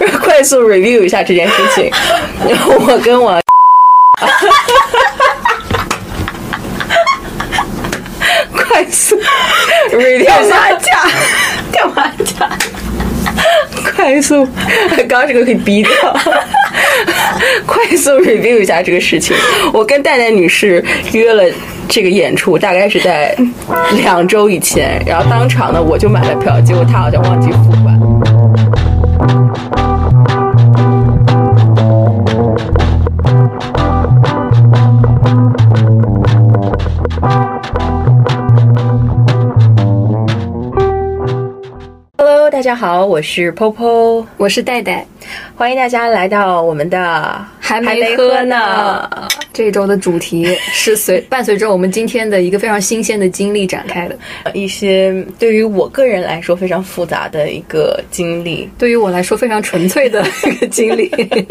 快速 review 一下这件事情。然后我跟我。快速 review 下嘛讲？干嘛讲？快速，刚刚这个可以逼掉。快速 review 一下这个事情。我跟戴戴女士约了这个演出，大概是在两周以前，然后当场呢我就买了票，结果她好像忘记付款。大家好，我是 Popo，我是戴戴，欢迎大家来到我们的还没喝呢。这周的主题是随伴随着我们今天的一个非常新鲜的经历展开的。一些对于我个人来说非常复杂的一个经历，对于我来说非常纯粹的 一个经历。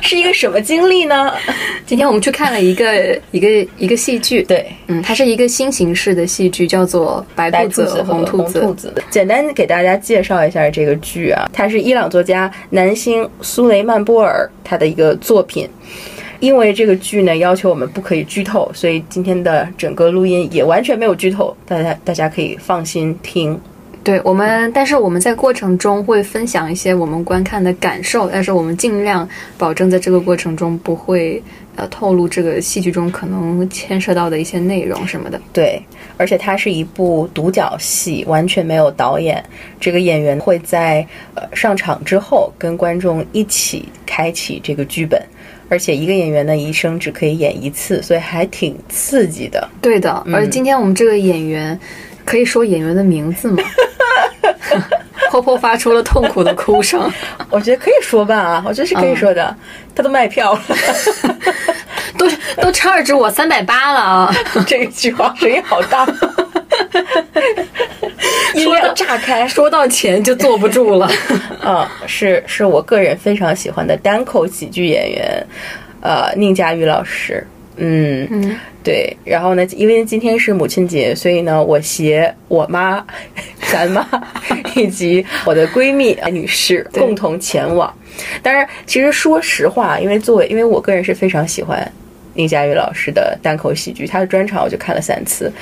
是一个什么经历呢？今天我们去看了一个一个一个戏剧，对，嗯，它是一个新形式的戏剧，叫做《白兔子和红兔子》。兔子，简单给大家介绍一下这个剧啊，它是伊朗作家南星苏雷曼波尔他的一个作品。因为这个剧呢要求我们不可以剧透，所以今天的整个录音也完全没有剧透，大家大家可以放心听。对我们，但是我们在过程中会分享一些我们观看的感受，但是我们尽量保证在这个过程中不会呃透露这个戏剧中可能牵涉到的一些内容什么的。对，而且它是一部独角戏，完全没有导演。这个演员会在呃上场之后跟观众一起开启这个剧本，而且一个演员呢一生只可以演一次，所以还挺刺激的。对的，而今天我们这个演员，可以说演员的名字吗？婆婆发出了痛苦的哭声。我觉得可以说吧啊，我觉得是可以说的。他都卖票了，都都 charge 我三百八了啊！这一句话声音好大，音量炸开。说到钱就坐不住了。嗯，是是我个人非常喜欢的单口喜剧演员，呃，宁佳宇老师。嗯嗯，对。然后呢，因为今天是母亲节，所以呢，我携我妈、咱妈以及我的闺蜜女士共同前往。当然，其实说实话，因为作为因为我个人是非常喜欢宁佳宇老师的单口喜剧，他的专场我就看了三次。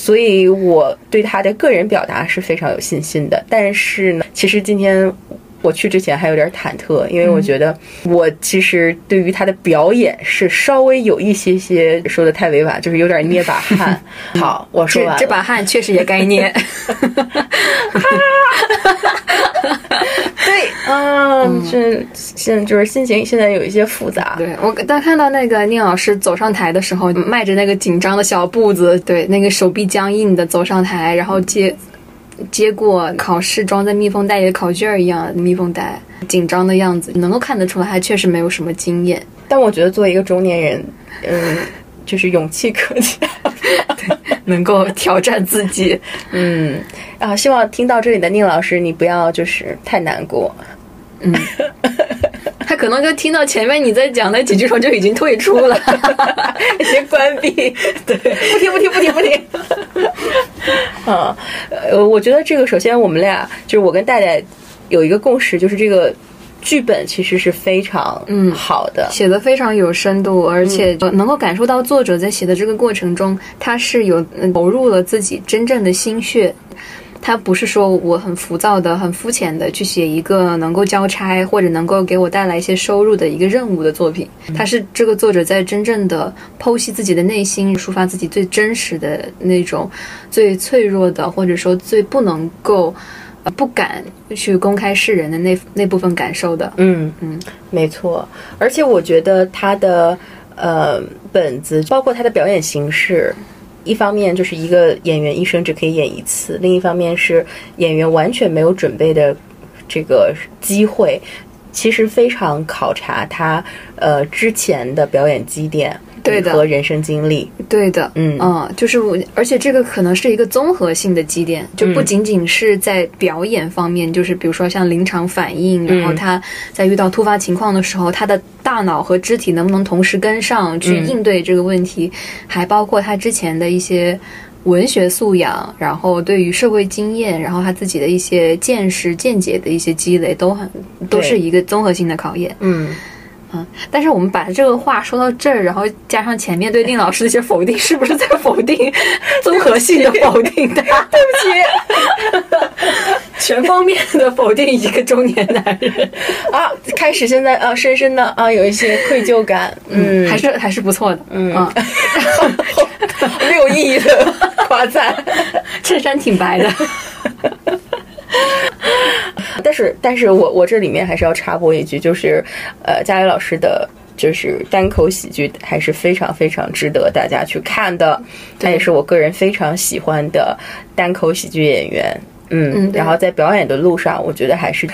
所以我对他的个人表达是非常有信心的。但是呢，其实今天我去之前还有点忐忑，因为我觉得我其实对于他的表演是稍微有一些些说的太委婉，就是有点捏把汗。好，我说完这这把汗确实也该捏。对，嗯，这现在就是心情现在有一些复杂。对我当看到那个宁老师走上台的时候，迈着那个紧张的小步子，对，那个手臂僵硬的走上台，然后接接过考试装在密封袋里的考卷一样密封袋，紧张的样子，能够看得出来，他确实没有什么经验。但我觉得作为一个中年人，嗯，就是勇气可嘉，对，能够挑战自己。嗯啊，希望听到这里的宁老师，你不要就是太难过。嗯，他可能就听到前面你在讲那几句时候就已经退出了，已经关闭。对，不听不听不听不听。啊，呃，我觉得这个首先我们俩就是我跟戴戴有一个共识，就是这个剧本其实是非常嗯好的，写的非常有深度，而且能够感受到作者在写的这个过程中，他是有投入了自己真正的心血。他不是说我很浮躁的、很肤浅的去写一个能够交差或者能够给我带来一些收入的一个任务的作品。他是这个作者在真正的剖析自己的内心，抒发自己最真实的那种、最脆弱的，或者说最不能够、呃不敢去公开示人的那那部分感受的。嗯嗯，没错。而且我觉得他的呃本子，包括他的表演形式。一方面就是一个演员一生只可以演一次，另一方面是演员完全没有准备的这个机会，其实非常考察他呃之前的表演积淀。对的和人生经历，对的，嗯嗯，就是我，而且这个可能是一个综合性的积淀，就不仅仅是在表演方面，就是比如说像临场反应，然后他在遇到突发情况的时候，他的大脑和肢体能不能同时跟上去应对这个问题，还包括他之前的一些。文学素养，然后对于社会经验，然后他自己的一些见识、见解的一些积累，都很都是一个综合性的考验。嗯。嗯，但是我们把这个话说到这儿，然后加上前面对丁老师的一些否定，是不是在否定 综合性的否定他？对不起，全方面的否定一个中年男人啊！开始现在啊，深深的啊，有一些愧疚感。嗯，还是还是不错的。嗯，没有意义的夸赞，衬衫挺白的。但是，但是我我这里面还是要插播一句，就是，呃，佳宇老师的，就是单口喜剧还是非常非常值得大家去看的。他也是我个人非常喜欢的单口喜剧演员。嗯，然后在表演的路上，我觉得还是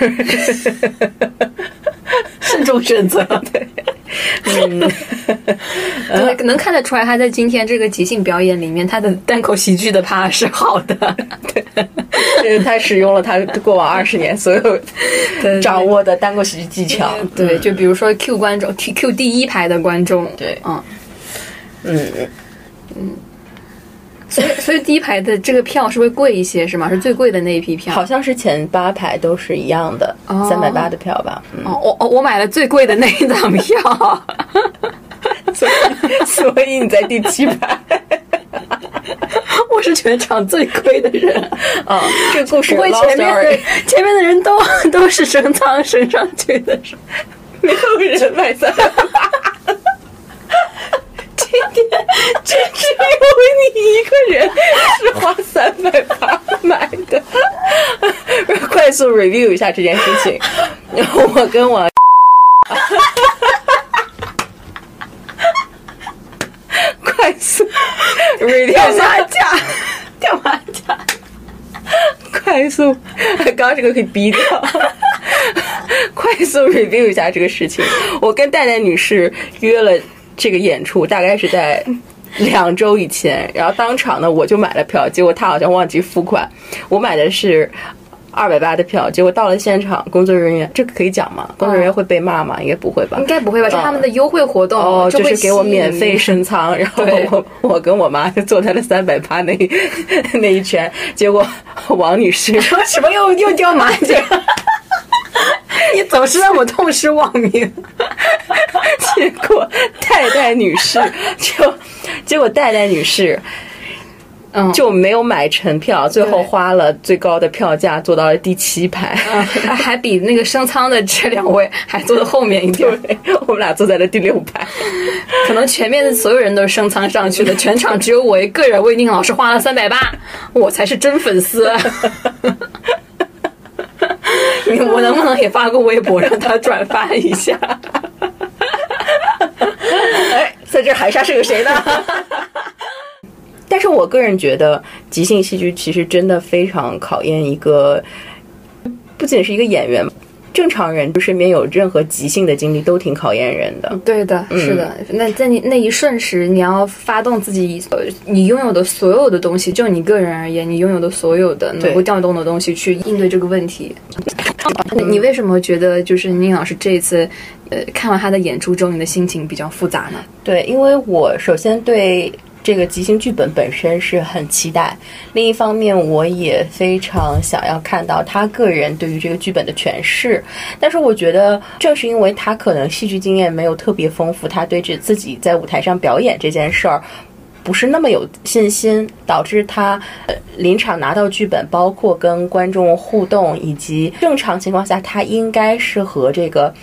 慎重选择。对。嗯，对，能看得出来，他在今天这个即兴表演里面，他的单口喜剧的趴是好的。对，他使用了他过往二十年所有掌握的单口喜剧技巧。对，就比如说 Q 观众，Q 第一排的观众。对，嗯，嗯，嗯。所以，所以第一排的这个票是会贵一些，是吗？是最贵的那一批票？好像是前八排都是一样的，三百八的票吧。哦，我我我买了最贵的那一张票，所以所以你在第七排。我是全场最亏的人啊！这个故事不会前面的前面的人都都是升仓升上去的，是没有人买三百八。就只有你一个人是花三百八买的。快速 review 一下这件事情，然后我跟我快速 review 掉马甲，掉马甲，快速，刚刚这个可以逼掉。快速 review 一下这个事情，我跟戴戴女士约了。这个演出大概是在两周以前，然后当场呢我就买了票，结果他好像忘记付款，我买的是二百八的票，结果到了现场，工作人员这个可以讲吗？工作人员会被骂吗？应该不会吧？应该不会吧？是他们的优惠活动哦，就是给我免费升舱，然后我我跟我妈就坐在了三百八那 那一圈，结果王女士说 什么又又掉马甲。你总是让我痛失网名，结果戴戴女士就，结果戴戴女士，嗯，就没有买成票，最后花了最高的票价坐到了第七排，还比那个升舱的这两位还坐的后面一点，我们俩坐在了第六排，可能前面的所有人都是升舱上去的，全场只有我一个人为宁老师花了三百八，我才是真粉丝。我能不能也发个微博让他转发一下？哎，在这海沙是个谁呢？但是我个人觉得，即兴戏剧其实真的非常考验一个，不仅是一个演员。正常人就身边有任何即兴的经历都挺考验人的。对的，是的。那在你那一瞬时，你要发动自己，呃你拥有的所有的东西，就你个人而言，你拥有的所有的能够调动的东西去应对这个问题。你为什么觉得就是宁老师这一次，呃，看完他的演出之后，你的心情比较复杂呢？对，因为我首先对。这个即兴剧本本身是很期待，另一方面我也非常想要看到他个人对于这个剧本的诠释。但是我觉得，正是因为他可能戏剧经验没有特别丰富，他对这自己在舞台上表演这件事儿不是那么有信心，导致他临场拿到剧本，包括跟观众互动，以及正常情况下他应该是和这个。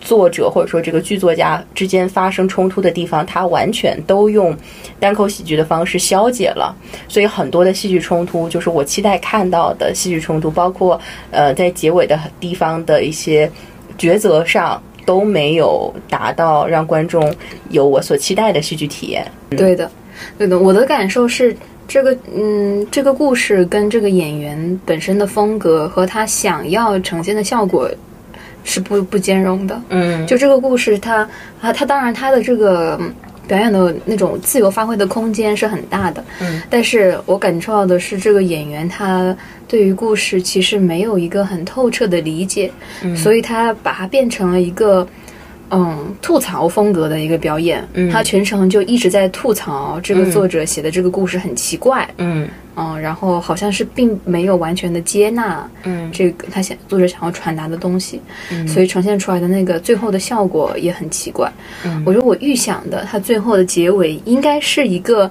作者或者说这个剧作家之间发生冲突的地方，他完全都用单口喜剧的方式消解了，所以很多的戏剧冲突就是我期待看到的戏剧冲突，包括呃在结尾的地方的一些抉择上都没有达到让观众有我所期待的戏剧体验。对的，对的，我的感受是这个嗯，这个故事跟这个演员本身的风格和他想要呈现的效果。是不不兼容的，嗯，就这个故事，它啊，它当然它的这个表演的那种自由发挥的空间是很大的，嗯，但是我感受到的是，这个演员他对于故事其实没有一个很透彻的理解，嗯，所以他把它变成了一个嗯。吐槽风格的一个表演，嗯。他全程就一直在吐槽这个作者写的这个故事很奇怪，嗯。嗯，然后好像是并没有完全的接纳嗯。这个他想作者想要传达的东西，嗯。所以呈现出来的那个最后的效果也很奇怪。嗯。我觉得我预想的他最后的结尾应该是一个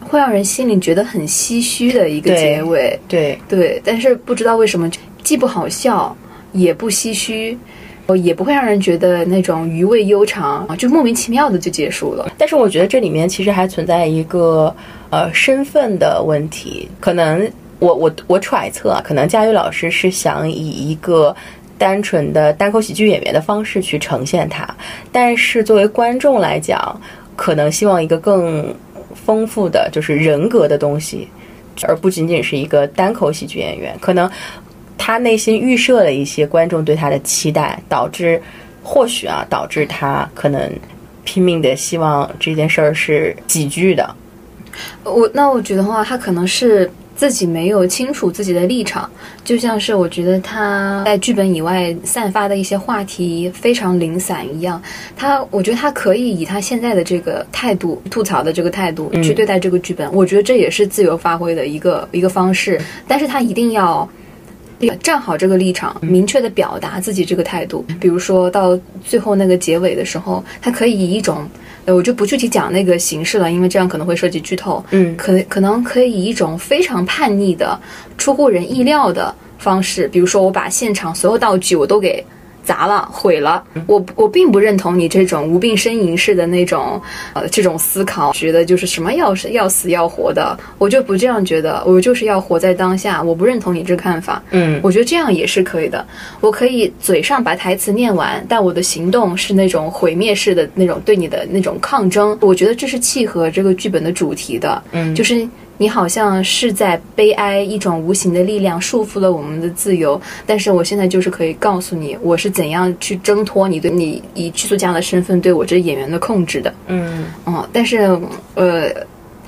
会让人心里觉得很唏嘘的一个结尾，对，对，但是不知道为什么既不好笑，也不唏嘘。也不会让人觉得那种余味悠长啊，就莫名其妙的就结束了。但是我觉得这里面其实还存在一个呃身份的问题，可能我我我揣测啊，可能佳宇老师是想以一个单纯的单口喜剧演员的方式去呈现它，但是作为观众来讲，可能希望一个更丰富的就是人格的东西，而不仅仅是一个单口喜剧演员，可能。他内心预设了一些观众对他的期待，导致或许啊，导致他可能拼命的希望这件事儿是喜剧的。我那我觉得话，他可能是自己没有清楚自己的立场，就像是我觉得他在剧本以外散发的一些话题非常零散一样。他我觉得他可以以他现在的这个态度吐槽的这个态度去对待这个剧本，我觉得这也是自由发挥的一个一个方式。但是他一定要。站好这个立场，明确的表达自己这个态度。比如说到最后那个结尾的时候，他可以以一种，呃，我就不具体讲那个形式了，因为这样可能会涉及剧透。嗯，可可能可以以一种非常叛逆的、出乎人意料的方式，比如说我把现场所有道具我都给。砸了，毁了。我我并不认同你这种无病呻吟式的那种，呃，这种思考，觉得就是什么要是要死要活的，我就不这样觉得，我就是要活在当下。我不认同你这看法。嗯，我觉得这样也是可以的。我可以嘴上把台词念完，但我的行动是那种毁灭式的那种对你的那种抗争。我觉得这是契合这个剧本的主题的。嗯，就是。你好像是在悲哀一种无形的力量束缚了我们的自由，但是我现在就是可以告诉你，我是怎样去挣脱你对你以剧作家的身份对我这演员的控制的。嗯，哦，但是呃，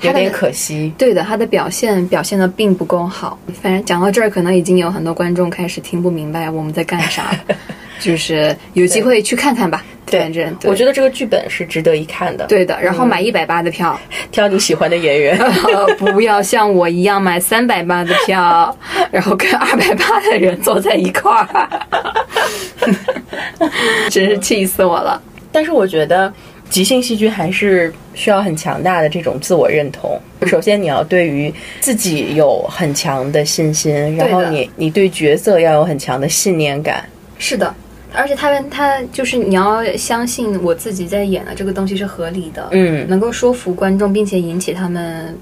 有点可惜。对的，他的表现表现的并不够好。反正讲到这儿，可能已经有很多观众开始听不明白我们在干啥，就是有机会去看看吧。反正我觉得这个剧本是值得一看的。对的，然后买一百八的票，挑你喜欢的演员，不要像我一样买三百八的票，然后跟二百八的人坐在一块儿，真是气死我了。但是我觉得即兴戏剧还是需要很强大的这种自我认同。首先，你要对于自己有很强的信心，然后你你对角色要有很强的信念感。是的。而且他们，他就是你要相信我自己在演的这个东西是合理的，嗯，能够说服观众，并且引起他们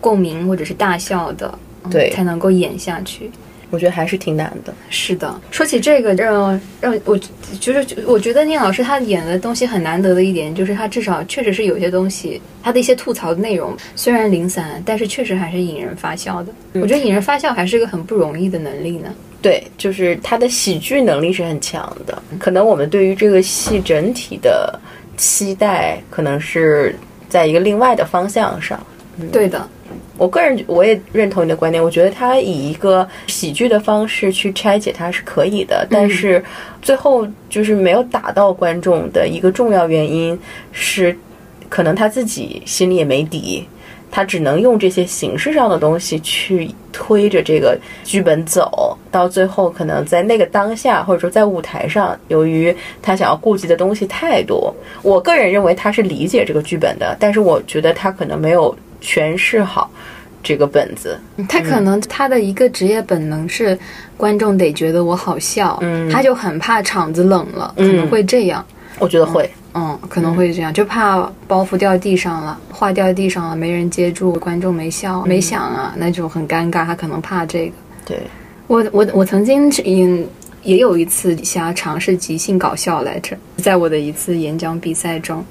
共鸣或者是大笑的，对，才能够演下去。我觉得还是挺难的。是的，说起这个，让让我就是我觉得聂老师他演的东西很难得的一点，就是他至少确实是有些东西，他的一些吐槽的内容虽然零散，但是确实还是引人发笑的。嗯、我觉得引人发笑还是一个很不容易的能力呢。对，就是他的喜剧能力是很强的。可能我们对于这个戏整体的期待，可能是在一个另外的方向上。嗯、对的，我个人我也认同你的观点。我觉得他以一个喜剧的方式去拆解它是可以的，但是最后就是没有打到观众的一个重要原因是，可能他自己心里也没底。他只能用这些形式上的东西去推着这个剧本走，到最后可能在那个当下，或者说在舞台上，由于他想要顾及的东西太多，我个人认为他是理解这个剧本的，但是我觉得他可能没有诠释好这个本子。他可能他的一个职业本能是观众得觉得我好笑，嗯，他就很怕场子冷了，可能会这样。我觉得会。嗯，可能会这样，就怕包袱掉地上了，画掉地上了，没人接住，观众没笑、没响啊，那就很尴尬。他可能怕这个。对，我我我曾经也也有一次想要尝试即兴搞笑来着，在我的一次演讲比赛中，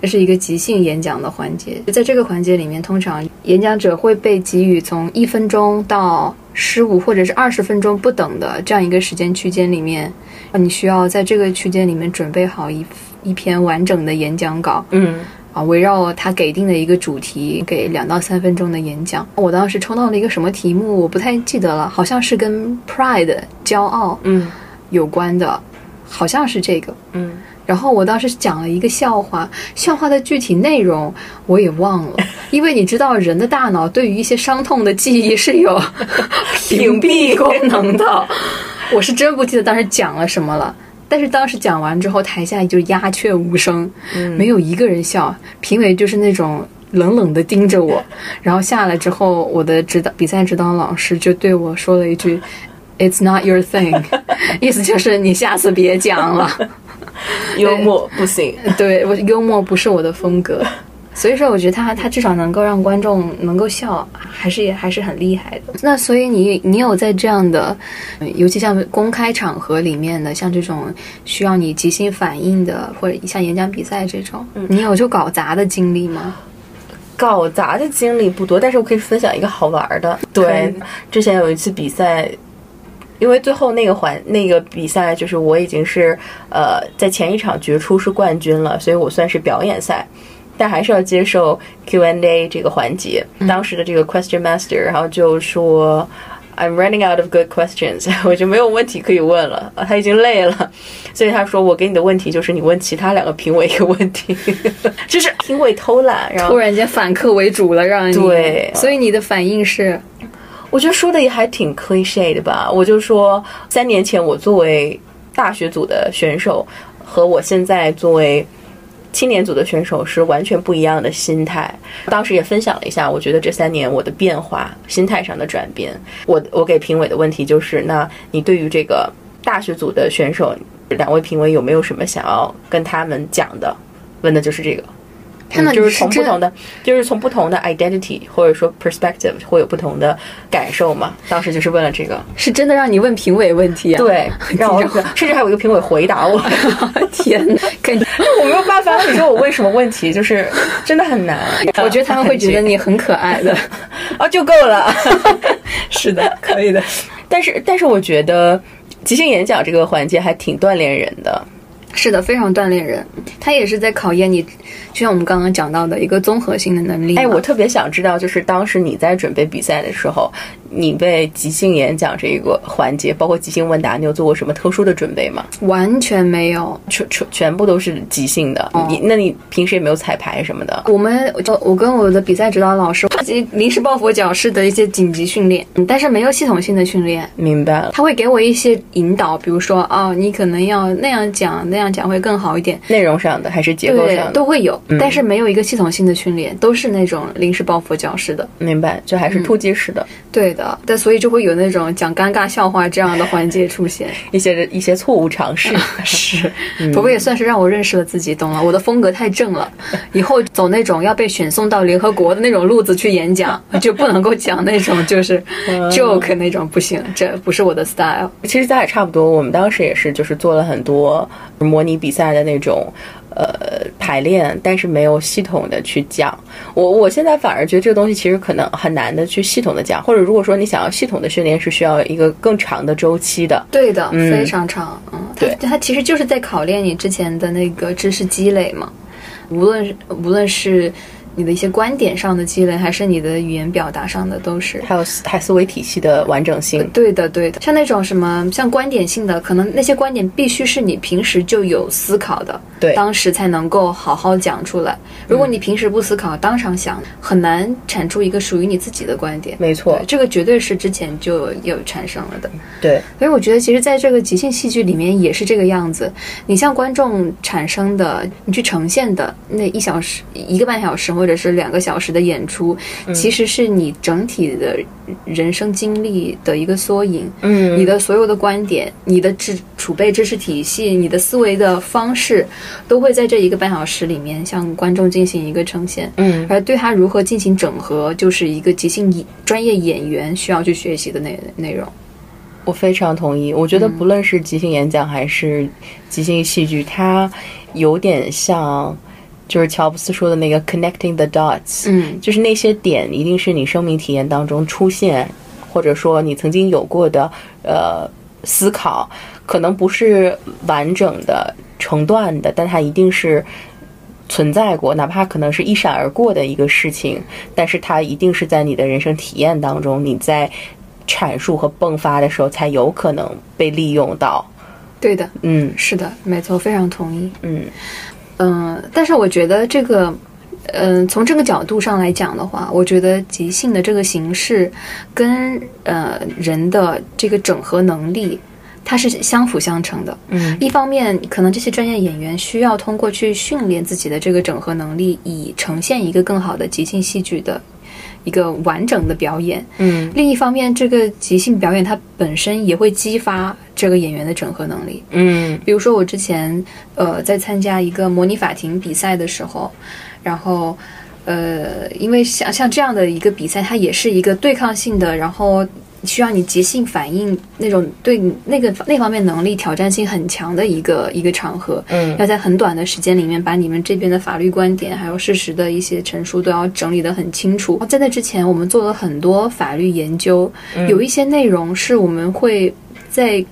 这是一个即兴演讲的环节。在这个环节里面，通常演讲者会被给予从一分钟到十五或者是二十分钟不等的这样一个时间区间里面，你需要在这个区间里面准备好一。一篇完整的演讲稿，嗯，啊，围绕他给定的一个主题，给两到三分钟的演讲。我当时抽到了一个什么题目，我不太记得了，好像是跟 pride 骄傲，嗯，有关的，好像是这个，嗯。然后我当时讲了一个笑话，笑话的具体内容我也忘了，因为你知道人的大脑对于一些伤痛的记忆是有 屏蔽功能的，我是真不记得当时讲了什么了。但是当时讲完之后，台下就鸦雀无声，没有一个人笑，评委就是那种。冷冷的盯着我，然后下来之后，我的指导比赛指导老师就对我说了一句：“It's not your thing”，意思就是你下次别讲了。幽默不行，对我幽默不是我的风格，所以说我觉得他他至少能够让观众能够笑，还是也还是很厉害的。那所以你你有在这样的，尤其像公开场合里面的，像这种需要你即兴反应的，或者像演讲比赛这种，你有就搞砸的经历吗？搞砸的经历不多，但是我可以分享一个好玩的。对，之前有一次比赛，因为最后那个环那个比赛就是我已经是呃在前一场决出是冠军了，所以我算是表演赛，但还是要接受 Q&A 这个环节。当时的这个 Question Master 然后就说。I'm running out of good questions，我就没有问题可以问了啊，他已经累了，所以他说我给你的问题就是你问其他两个评委一个问题，就是评委偷懒，然后突然间反客为主了，让你对，所以你的反应是，我觉得说的也还挺 cliche 的吧，我就说三年前我作为大学组的选手和我现在作为。青年组的选手是完全不一样的心态，当时也分享了一下，我觉得这三年我的变化，心态上的转变。我我给评委的问题就是，那你对于这个大学组的选手，两位评委有没有什么想要跟他们讲的？问的就是这个。他们就是从不同的，就是从不同的 identity 或者说 perspective 会有不同的感受嘛。当时就是问了这个，是真的让你问评委问题啊？对，让我甚至还有一个评委回答我。天哪，肯定我没有办法。你说我问什么问题，就是真的很难。我觉得他们会觉得你很可爱的啊，就够了。是的，可以的。但是，但是我觉得即兴演讲这个环节还挺锻炼人的。是的，非常锻炼人。他也是在考验你，就像我们刚刚讲到的一个综合性的能力。哎，我特别想知道，就是当时你在准备比赛的时候。你为即兴演讲这一个环节，包括即兴问答，你有做过什么特殊的准备吗？完全没有，全全全部都是即兴的。你那你平时也没有彩排什么的？我们就我跟我的比赛指导老师临时抱佛脚式的一些紧急训练，但是没有系统性的训练。明白了。他会给我一些引导，比如说哦，你可能要那样讲，那样讲会更好一点。内容上的还是结构上的都会有，但是没有一个系统性的训练，都是那种临时抱佛脚式的。明白，就还是突击式的。对的，但所以就会有那种讲尴尬笑话这样的环节出现，一些一些错误尝试 是，不过也算是让我认识了自己，懂了我的风格太正了，以后走那种要被选送到联合国的那种路子去演讲，就不能够讲那种就是 joke 那种不行，这不是我的 style。其实咱俩差不多，我们当时也是就是做了很多模拟比赛的那种。呃，排练，但是没有系统的去讲。我我现在反而觉得这个东西其实可能很难的去系统的讲，或者如果说你想要系统的训练，是需要一个更长的周期的。对的，非常长。嗯，对，它其实就是在考验你之前的那个知识积累嘛，无论无论是。你的一些观点上的积累，还是你的语言表达上的，都是还有还思维体系的完整性。对的，对的。像那种什么，像观点性的，可能那些观点必须是你平时就有思考的，对，当时才能够好好讲出来。如果你平时不思考，当场想，很难产出一个属于你自己的观点。没错，这个绝对是之前就有产生了的。对，所以我觉得，其实在这个即兴戏剧里面也是这个样子。你向观众产生的，你去呈现的那一小时、一个半小时或或者是两个小时的演出，其实是你整体的人生经历的一个缩影。嗯，你的所有的观点、你的知储备知识体系、你的思维的方式，都会在这一个半小时里面向观众进行一个呈现。嗯，而对他如何进行整合，就是一个即兴演专业演员需要去学习的内内容。我非常同意。我觉得不论是即兴演讲还是即兴戏剧，它有点像。就是乔布斯说的那个 connecting the dots，嗯，就是那些点一定是你生命体验当中出现，或者说你曾经有过的呃思考，可能不是完整的成段的，但它一定是存在过，哪怕可能是一闪而过的一个事情，但是它一定是在你的人生体验当中，你在阐述和迸发的时候才有可能被利用到。对的，嗯是的，没错，非常同意。嗯嗯，但是我觉得这个，嗯、从这个角度上来讲的话，我觉得即兴的这个形式跟呃人的这个整合能力，它是相辅相成的。嗯一方面，可能这些专业演员需要通过去训练自己的这个整合能力，以呈现一个更好的即兴戏剧的一个完整的表演。嗯另一方面，这个即兴表演它本身也会激发这个演员的整合能力。嗯比如说，我之前呃在参加一个模拟法庭比赛的时候，然后呃，因为像像这样的一个比赛，它也是一个对抗性的，然后需要你即兴反应那种对那个那方面能力挑战性很强的一个一个场合。嗯要在很短的时间里面把你们这边的法律观点还有事实的一些陈述都要整理得很清楚。在那之前，我们做了很多法律研究，有一些内容是我们会在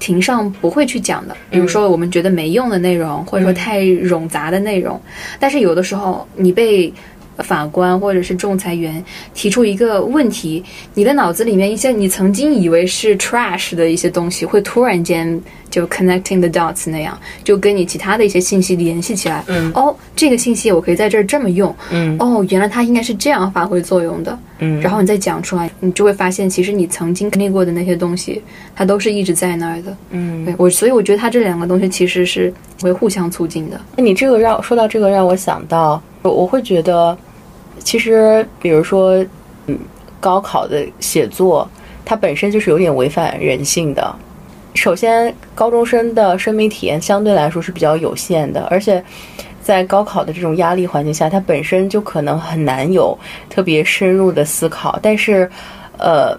庭上不会去讲的，比如说我们觉得没用的内容，或者说太冗杂的内容。但是有的时候你被法官或者是仲裁员提出一个问题，你的脑子里面一些你曾经以为是 trash 的一些东西，会突然间就 connecting the dots 那样，就跟你其他的一些信息联系起来。嗯哦，这个信息我可以在这儿这么用。嗯哦，原来它应该是这样发挥作用的。嗯然后你再讲出来，你就会发现，其实你曾经经历过的那些东西，它都是一直在那儿的。嗯，对我，所以我觉得它这两个东西其实是会互相促进的。那你这个让说到这个让我想到，我我会觉得，其实比如说，嗯，高考的写作，它本身就是有点违反人性的。首先，高中生的生命体验相对来说是比较有限的，而且在高考的这种压力环境下，它本身就可能很难有特别深入的思考。但是，呃，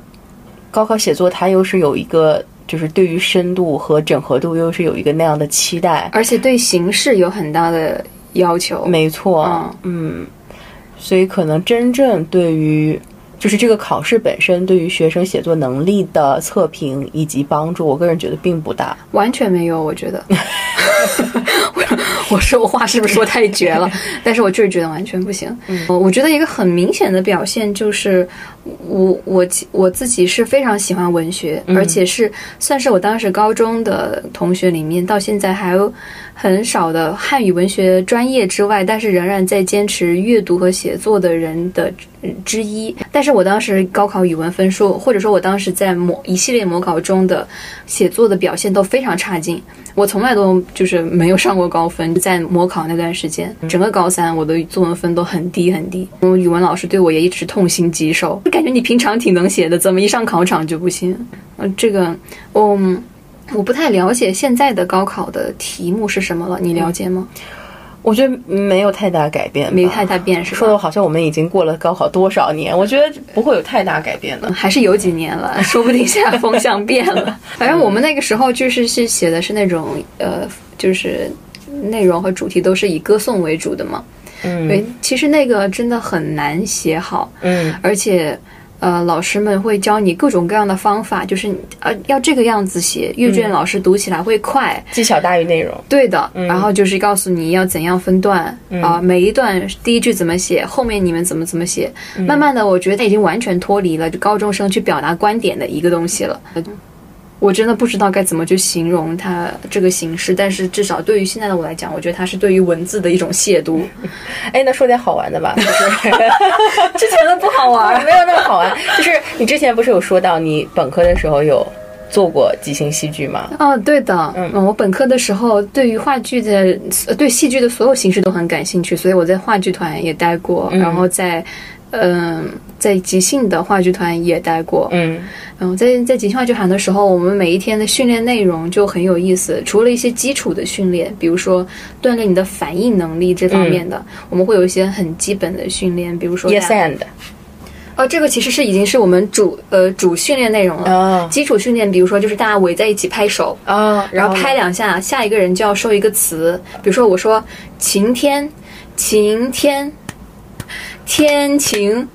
高考写作它又是有一个，就是对于深度和整合度又是有一个那样的期待。而且对形式有很大的要求。没错，嗯嗯，所以可能真正对于就是这个考试本身对于学生写作能力的测评以及帮助，我个人觉得并不大。完全没有，我觉得。我我说我话是不是说太绝了？但是我就是觉得完全不行。我我觉得一个很明显的表现就是我我我自己是非常喜欢文学，而且是算是我当时高中的同学里面到现在还有很少的汉语文学专业之外，但是仍然在坚持阅读和写作的人的之一。但是我当时高考语文分数，或者说我当时在某一系列模考中的写作的表现都非常差劲。我从来都就是没有上过高分，在模考那段时间，整个高三我的作文分都很低很低。我语文老师对我也一直痛心疾首，就感觉你平常挺能写的，怎么一上考场就不行？呃，这个，嗯，我不太了解现在的高考的题目是什么了，你了解吗？我觉得没有太大改变吧，没太大变是吧？说的好像我们已经过了高考多少年，我觉得不会有太大改变的。还是有几年了，说不定现在风向变了。反正我们那个时候就是是写的是那种呃，就是内容和主题都是以歌颂为主的嘛。嗯对，其实那个真的很难写好，嗯而且。呃，老师们会教你各种各样的方法，就是呃要这个样子写，阅卷老师读起来会快，技巧大于内容。对的。然后就是告诉你要怎样分段啊、每一段第一句怎么写，后面你们怎么怎么写。慢慢的，我觉得它已经完全脱离了就高中生去表达观点的一个东西了。我真的不知道该怎么去形容它这个形式，但是至少对于现在的我来讲，我觉得它是对于文字的一种亵渎。哎，那说点好玩的吧，就是之前的不好玩没有那么好玩。就是你之前不是有说到你本科的时候有做过即兴戏剧吗？哦，对的，嗯，我本科的时候对于话剧的、呃对戏剧的所有形式都很感兴趣，所以我在话剧团也待过，然后在，嗯、在即兴的话剧团也待过，嗯。嗯，在在即兴话剧团的时候，我们每一天的训练内容就很有意思。除了一些基础的训练，比如说锻炼你的反应能力这方面的，我们会有一些很基本的训练，比如说，Yes and 哦，这个其实是已经是我们主呃主训练内容了。啊。基础训练，比如说就是大家围在一起拍手，啊，然后拍两下，下一个人就要说一个词，比如说我说晴天，晴天，天晴，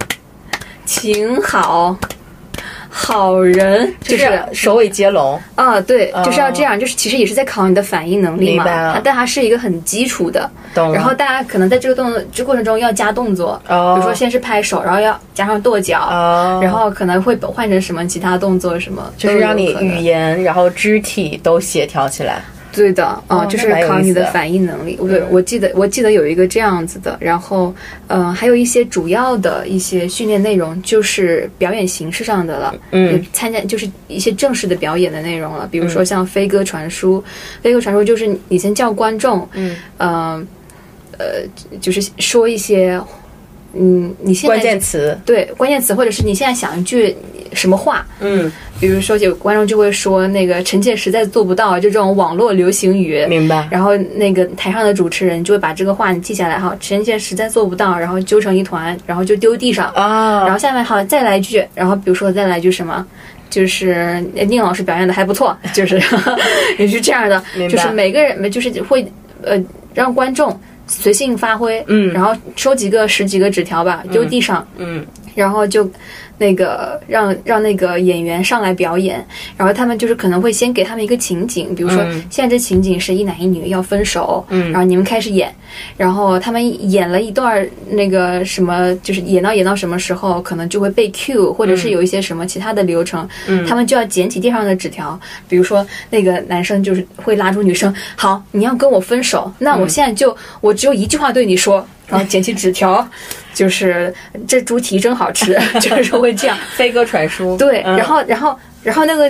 晴好，好人，就是首尾接龙啊，对，就是要这样，就是其实也是在考你的反应能力嘛。但它是一个很基础的。然后大家可能在这个动作这过程中要加动作，比如说先是拍手，然后要加上跺脚，然后可能会换成什么其他动作什么，就是让你语言然后肢体都协调起来。对的，啊，就是考你的反应能力。我，我记得我记得有一个这样子的，然后，呃，还有一些主要的一些训练内容，就是表演形式上的了。嗯，参加就是一些正式的表演的内容了，比如说像飞鸽传书，飞鸽传书就是你先叫观众，嗯，呃，呃，就是说一些。嗯，你现在关键词对关键词，或者是你现在想一句什么话？嗯，比如说有观众就会说那个臣妾实在做不到，就这种网络流行语。明白。然后那个台上的主持人就会把这个话你记下来哈，臣妾实在做不到，然后揪成一团，然后就丢地上啊。然后下面好再来一句，然后比如说再来一句什么，就是宁老师表演的还不错，就是 也是这样的，就是每个人就是会呃让观众。随性发挥，嗯，然后收几个十几个纸条吧，丢地上，嗯，然后就。那个让让那个演员上来表演，然后他们就是可能会先给他们一个情景，比如说现在这情景是一男一女要分手，嗯，然后你们开始演，然后他们演了一段那个什么，就是演到演到什么时候，可能就会被 Q，或者是有一些什么其他的流程，嗯，他们就要捡起地上的纸条，比如说那个男生就是会拉住女生，好，你要跟我分手，那我现在就我只有一句话对你说。然后捡起纸条，就是这猪蹄真好吃，就是会这样飞鸽传书。对，然后，然后，然后那个，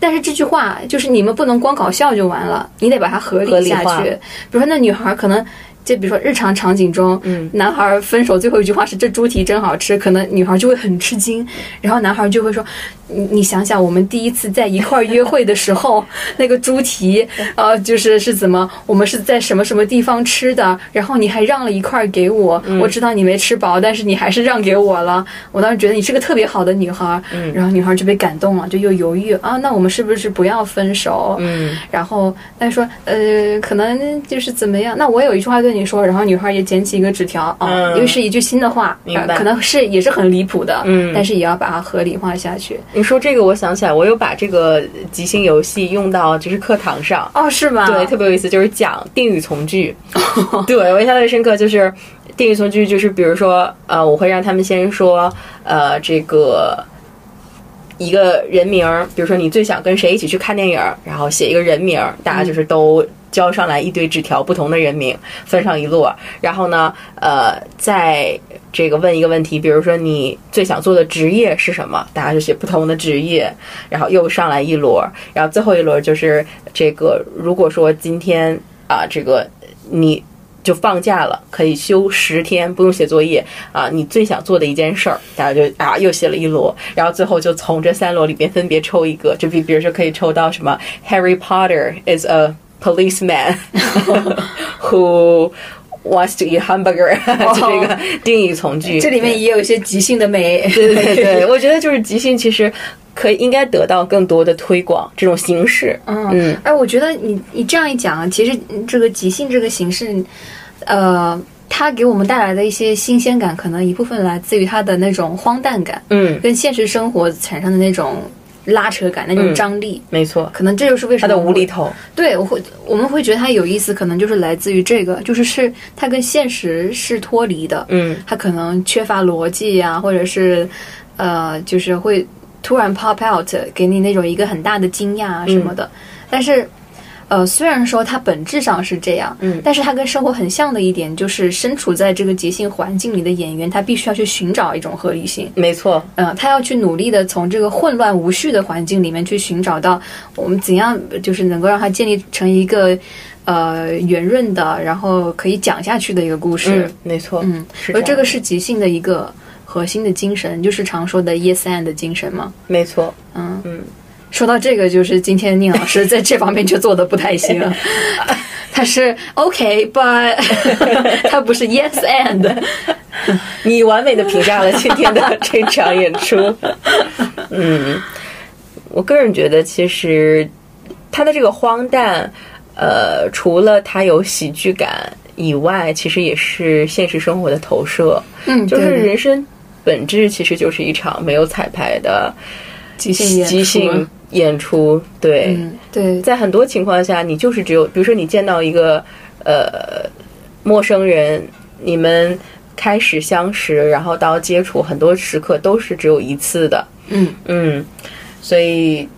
但是这句话就是你们不能光搞笑就完了，你得把它合理下去。比如说那女孩可能。就比如说日常场景中，嗯，男孩分手最后一句话是“这猪蹄真好吃”，可能女孩就会很吃惊，然后男孩就会说：“你你想想，我们第一次在一块儿约会的时候，那个猪蹄，呃，就是是怎么，我们是在什么什么地方吃的？然后你还让了一块给我，我知道你没吃饱，但是你还是让给我了。我当时觉得你是个特别好的女孩，嗯，然后女孩就被感动了，就又犹豫啊，那我们是不是不要分手？嗯，然后他说，呃，可能就是怎么样？那我有一句话对。你说，然后女孩也捡起一个纸条啊，因为是一句新的话，可能是也是很离谱的，嗯，但是也要把它合理化下去。你说这个，我想起来，我有把这个即兴游戏用到就是课堂上哦，是吗？对，特别有意思，就是讲定语从句。对我印象特别深刻，就是定语从句，就是比如说，呃，我会让他们先说，呃，这个一个人名，比如说你最想跟谁一起去看电影，然后写一个人名，大家就是都。交上来一堆纸条，不同的人名分上一摞，然后呢，呃，在这个问一个问题，比如说你最想做的职业是什么？大家就写不同的职业，然后又上来一摞，然后最后一轮就是这个，如果说今天啊，这个你就放假了，可以休十天，不用写作业啊，你最想做的一件事儿，大家就啊又写了一摞，然后最后就从这三摞里边分别抽一个，就比比如说可以抽到什么 Harry Potter is a Policeman who wants to eat hamburger，这个定语从句，这里面也有一些即兴的美。对对对，我觉得就是即兴，其实可以应该得到更多的推广这种形式。嗯，哎，我觉得你你这样一讲啊，其实这个即兴这个形式，呃，它给我们带来的一些新鲜感，可能一部分来自于它的那种荒诞感，嗯，跟现实生活产生的那种。拉扯感那种张力，没错，可能这就是为什么他的无厘头。对，我会我们会觉得它有意思，可能就是来自于这个，就是是它跟现实是脱离的。嗯，它可能缺乏逻辑啊，或者是呃，就是会突然 pop out，给你那种一个很大的惊讶啊什么的，但是。呃，虽然说它本质上是这样，嗯，但是它跟生活很像的一点就是，身处在这个即兴环境里的演员，他必须要去寻找一种合理性。没错，嗯，他要去努力的从这个混乱无序的环境里面去寻找到我们怎样，就是能够让它建立成一个呃圆润的，然后可以讲下去的一个故事。没错，嗯，而这个是即兴的一个核心的精神，就是常说的 yes and 的精神嘛。没错，嗯嗯。说到这个，就是今天宁老师在这方面就做的不太行。他是 OK，but 他不是 Yes and。你完美的评价了今天的这场演出。嗯，我个人觉得，其实他的这个荒诞，呃，除了他有喜剧感以外，其实也是现实生活的投射。嗯，就是人生本质其实就是一场没有彩排的。即兴即兴演出，对，嗯，对，在很多情况下，你就是只有，比如说你见到一个呃陌生人，你们开始相识，然后到接触，很多时刻都是只有一次的，嗯嗯，所以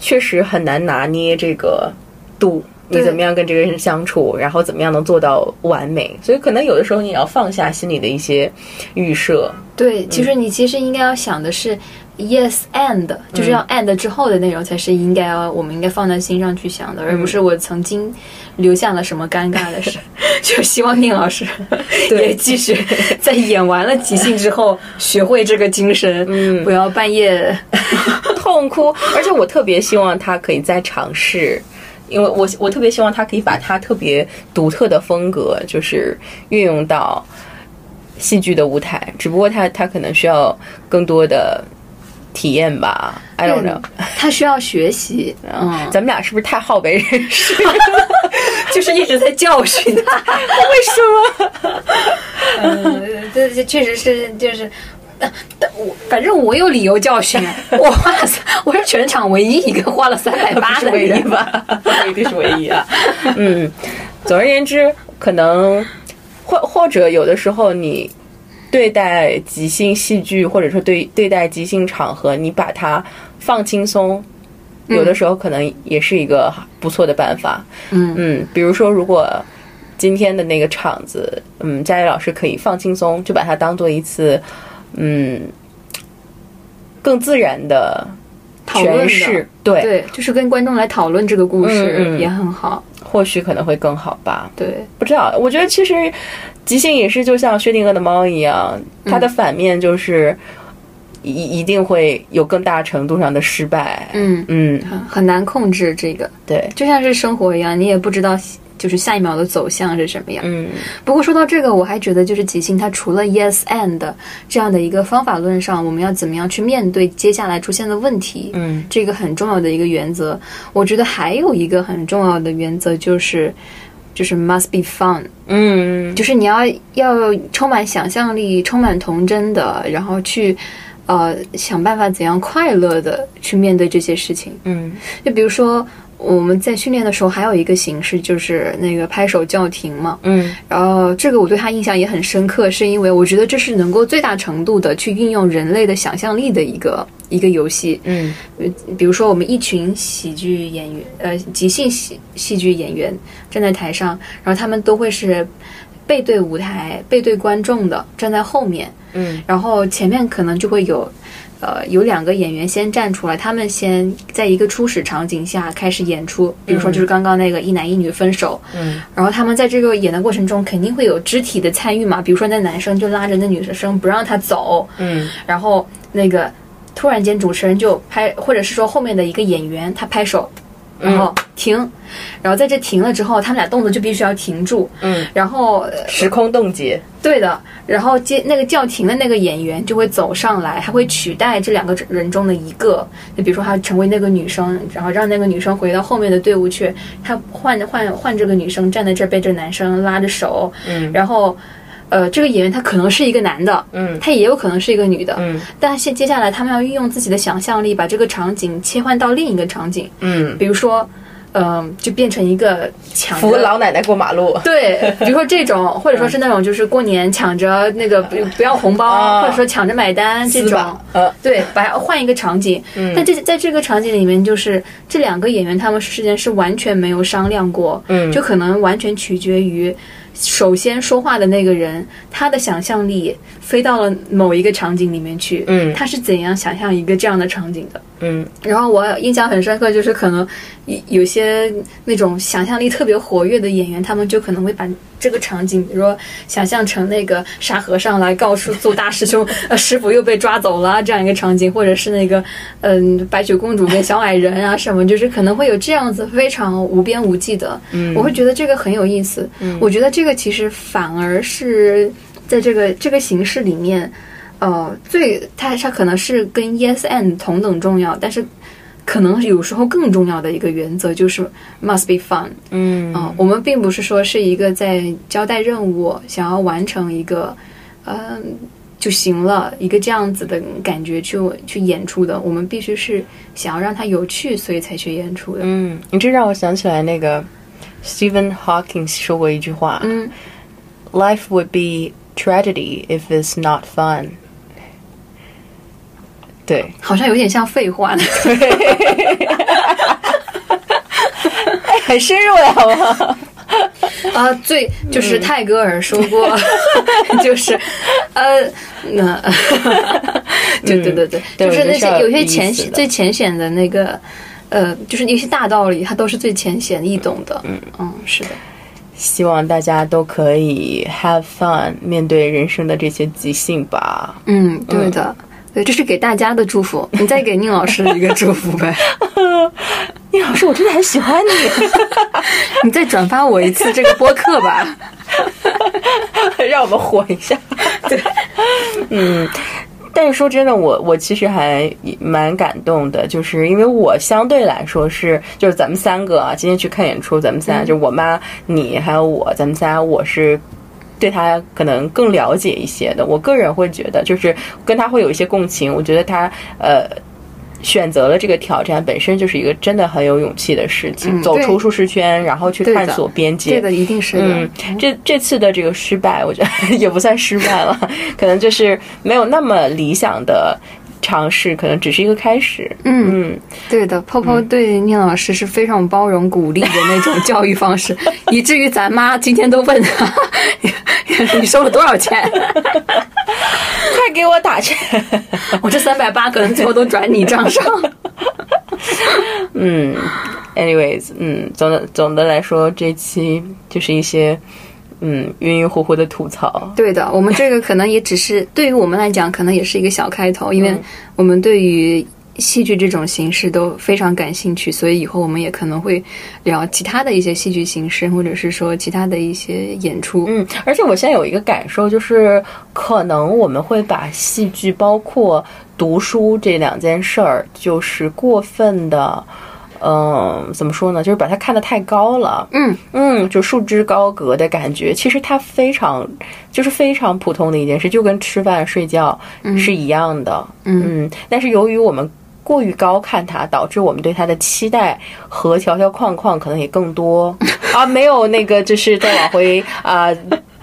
确实很难拿捏这个度。你怎么样跟这个人相处，然后怎么样能做到完美？所以可能有的时候你也要放下心里的一些预设，对，其实你其实应该要想的是。Yes and 就是要 and 之后的内容才是应该要我们应该放在心上去想的，而不是我曾经留下了什么尴尬的事。就希望宁老师 也继续在演完了即兴之后学会这个精神，嗯。不要半夜 痛哭，而且我特别希望他可以再尝试，因为我我特别希望他可以把他特别独特的风格，就是运用到戏剧的舞台，只不过他他可能需要更多的体验吧，I don't know。他需要学习，嗯，咱们俩是不是太好为人师？就是一直在教训他。为什么？嗯，这这确实是就是。但但我反正我有理由教训，我花了三，我是全场唯一一个花了三百八不是唯一的人。吧？不一定是唯一啊。嗯，总而言之，可能或或者有的时候你对待即兴戏剧，或者说对对待即兴场合，你把它放轻松，有的时候可能也是一个不错的办法。嗯嗯，比如说如果。今天的那个场子，嗯，佳怡老师可以放轻松，就把它当做一次，嗯，更自然的诠释，对，对，就是跟观众来讨论这个故事也很好。或许可能会更好吧。对，不知道，我觉得其实即兴也是就像薛定谔的猫一样，它的反面就是一一定会有更大程度上的失败。嗯，嗯，很很难控制这个，对，就像是生活一样，你也不知道就是下一秒的走向是什么样。嗯不过说到这个，我还觉得就是即兴，它除了 yes and 这样的一个方法论上，我们要怎么样去面对接下来出现的问题，嗯这个很重要的一个原则。我觉得还有一个很重要的原则就是，就是 must be fun，嗯，就是你要要充满想象力、充满童真的，然后去呃想办法怎样快乐的去面对这些事情。嗯就比如说我们在训练的时候，还有一个形式就是那个拍手叫停嘛。嗯然后这个我对他印象也很深刻，是因为我觉得这是能够最大程度的去运用人类的想象力的一个一个游戏。嗯呃比如说我们一群喜剧演员，呃，即兴戏戏剧演员站在台上，然后他们都会是背对舞台、背对观众的，站在后面，嗯然后前面可能就会有。呃，有两个演员先站出来，他们先在一个初始场景下开始演出，比如说就是刚刚那个一男一女分手，嗯。然后他们在这个演的过程中肯定会有肢体的参与嘛，比如说那男生就拉着那女生不让她走，嗯。然后那个突然间主持人就拍，或者是说后面的一个演员他拍手，然后停，然后在这停了之后，他们俩动作就必须要停住，嗯，然后呃时空冻结。对的，然后接那个叫停的那个演员就会走上来，他会取代这两个人中的一个，就比如说他成为那个女生，然后让那个女生回到后面的队伍去，他换换换这个女生站在这儿被这男生拉着手，嗯然后。呃，这个演员他可能是一个男的，嗯他也有可能是一个女的，嗯但是接下来他们要运用自己的想象力，把这个场景切换到另一个场景，嗯，比如说，嗯、就变成一个抢扶老奶奶过马路。对，比如说这种，或者说是那种，就是过年抢着那个 不不要红包，啊或者说抢着买单这种。呃，对，把换一个场景。但这在这个场景里面，就是这两个演员他们之间是完全没有商量过，嗯就可能完全取决于首先说话的那个人他的想象力飞到了某一个场景里面去，嗯他是怎样想象一个这样的场景的。嗯然后我印象很深刻，就是可能有有些那种想象力特别活跃的演员，他们就可能会把这个场景，比如说想象成那个沙和尚来告诉做大师兄，呃，师傅又被抓走了这样一个场景，或者是那个嗯、白雪公主跟小矮人啊什么，就是可能会有这样子非常无边无际的，嗯我会觉得这个很有意思。我觉得这个其实反而是在这个这个形式里面。呃，最它它可能是跟 yes and 同等重要，但是可能有时候更重要的一个原则就是 must be fun 嗯啊、我们并不是说是一个在交代任务，想要完成一个，呃，就行了，一个这样子的感觉去去演出的。我们必须是想要让它有趣，所以才去演出的。嗯，你这让我想起来那个 Stephen Hawking 说过一句话，嗯，Life would be tragedy if it's not fun。对，好像有点像废话呢。很深入呀，好不好？啊，最就是泰戈尔说过，就是呃，那，对对对对，就是那些有些浅显、最浅显的那个，呃，就是一些大道理，它都是最浅显易懂的。嗯嗯，是的。希望大家都可以 have fun，面对人生的这些即兴吧。嗯，对的。对，这是给大家的祝福。你再给宁老师一个祝福呗。宁老师，我真的很喜欢你。你再转发我一次这个播客吧，让我们火一下。对，嗯。但是说真的，我我其实还蛮感动的，就是因为我相对来说是，就是咱们三个啊，今天去看演出，咱们仨就我妈、你还有我，咱们仨我是。对他可能更了解一些的，我个人会觉得，就是跟他会有一些共情。我觉得他呃选择了这个挑战，本身就是一个真的很有勇气的事情，走出舒适圈，然后去探索边界。这个一定是嗯，这这次的这个失败，我觉得 也不算失败了，可能就是没有那么理想的。尝试可能只是一个开始。嗯嗯，对的，泡泡对宁老师是非常包容、鼓励的那种教育方式，以至于咱妈今天都问他：“ 你收了多少钱？快给我打钱！我这三百八可能最后都转你账上。”嗯，anyways，嗯，总的总的来说，这期就是一些。嗯，晕晕乎乎的吐槽。对的，我们这个可能也只是对于我们来讲，可能也是一个小开头，因为我们对于戏剧这种形式都非常感兴趣，所以以后我们也可能会聊其他的一些戏剧形式，或者是说其他的一些演出。嗯，而且我现在有一个感受，就是可能我们会把戏剧包括读书这两件事儿，就是过分的。嗯，怎么说呢？就是把它看得太高了。嗯嗯，就束之高阁的感觉。其实它非常，就是非常普通的一件事，就跟吃饭睡觉是一样的。嗯，但是由于我们过于高看它，导致我们对它的期待和条条框框可能也更多 啊。没有那个，就是再往回啊。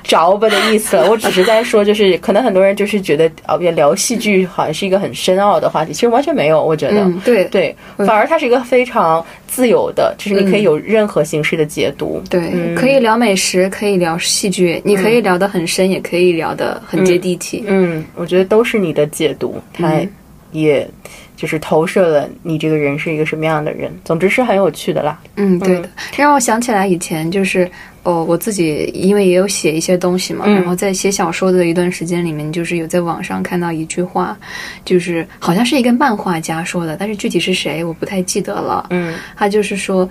着吧的意思，我只是在说，就是可能很多人就是觉得哦，聊戏剧好像是一个很深奥的话题，其实完全没有，我觉得，对对，反而它是一个非常自由的，就是你可以有任何形式的解读，对，可以聊美食，可以聊戏剧，你可以聊得很深，也可以聊得很接地气，嗯，我觉得都是你的解读，它也就是投射了你这个人是一个什么样的人，总之是很有趣的啦，嗯，对的，让我想起来以前就是。哦，我自己因为也有写一些东西嘛，然后在写小说的一段时间里面，就是有在网上看到一句话，就是好像是一个漫画家说的，但是具体是谁我不太记得了。嗯，他就是说，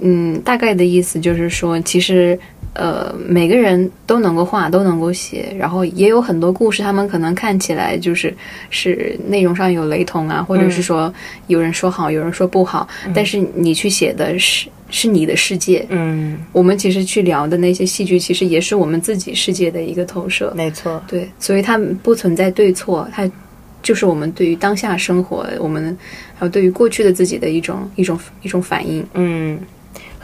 嗯，大概的意思就是说，其实呃每个人都能够画，都能够写，然后也有很多故事，他们可能看起来就是是内容上有雷同啊，或者是说有人说好，有人说不好，但是你去写的是。是你的世界，嗯，我们其实去聊的那些戏剧，其实也是我们自己世界的一个投射，没错，对，所以它不存在对错，它就是我们对于当下生活，我们还有对于过去的自己的一种一种一种反应，嗯。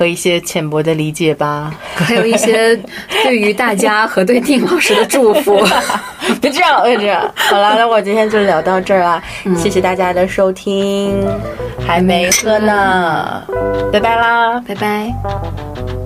和一些浅薄的理解吧，还有一些对于大家和对丁老师的祝福。别这样，别这样。好了，那我今天就聊到这儿啦，谢谢大家的收听，还没喝呢，拜拜啦，拜拜。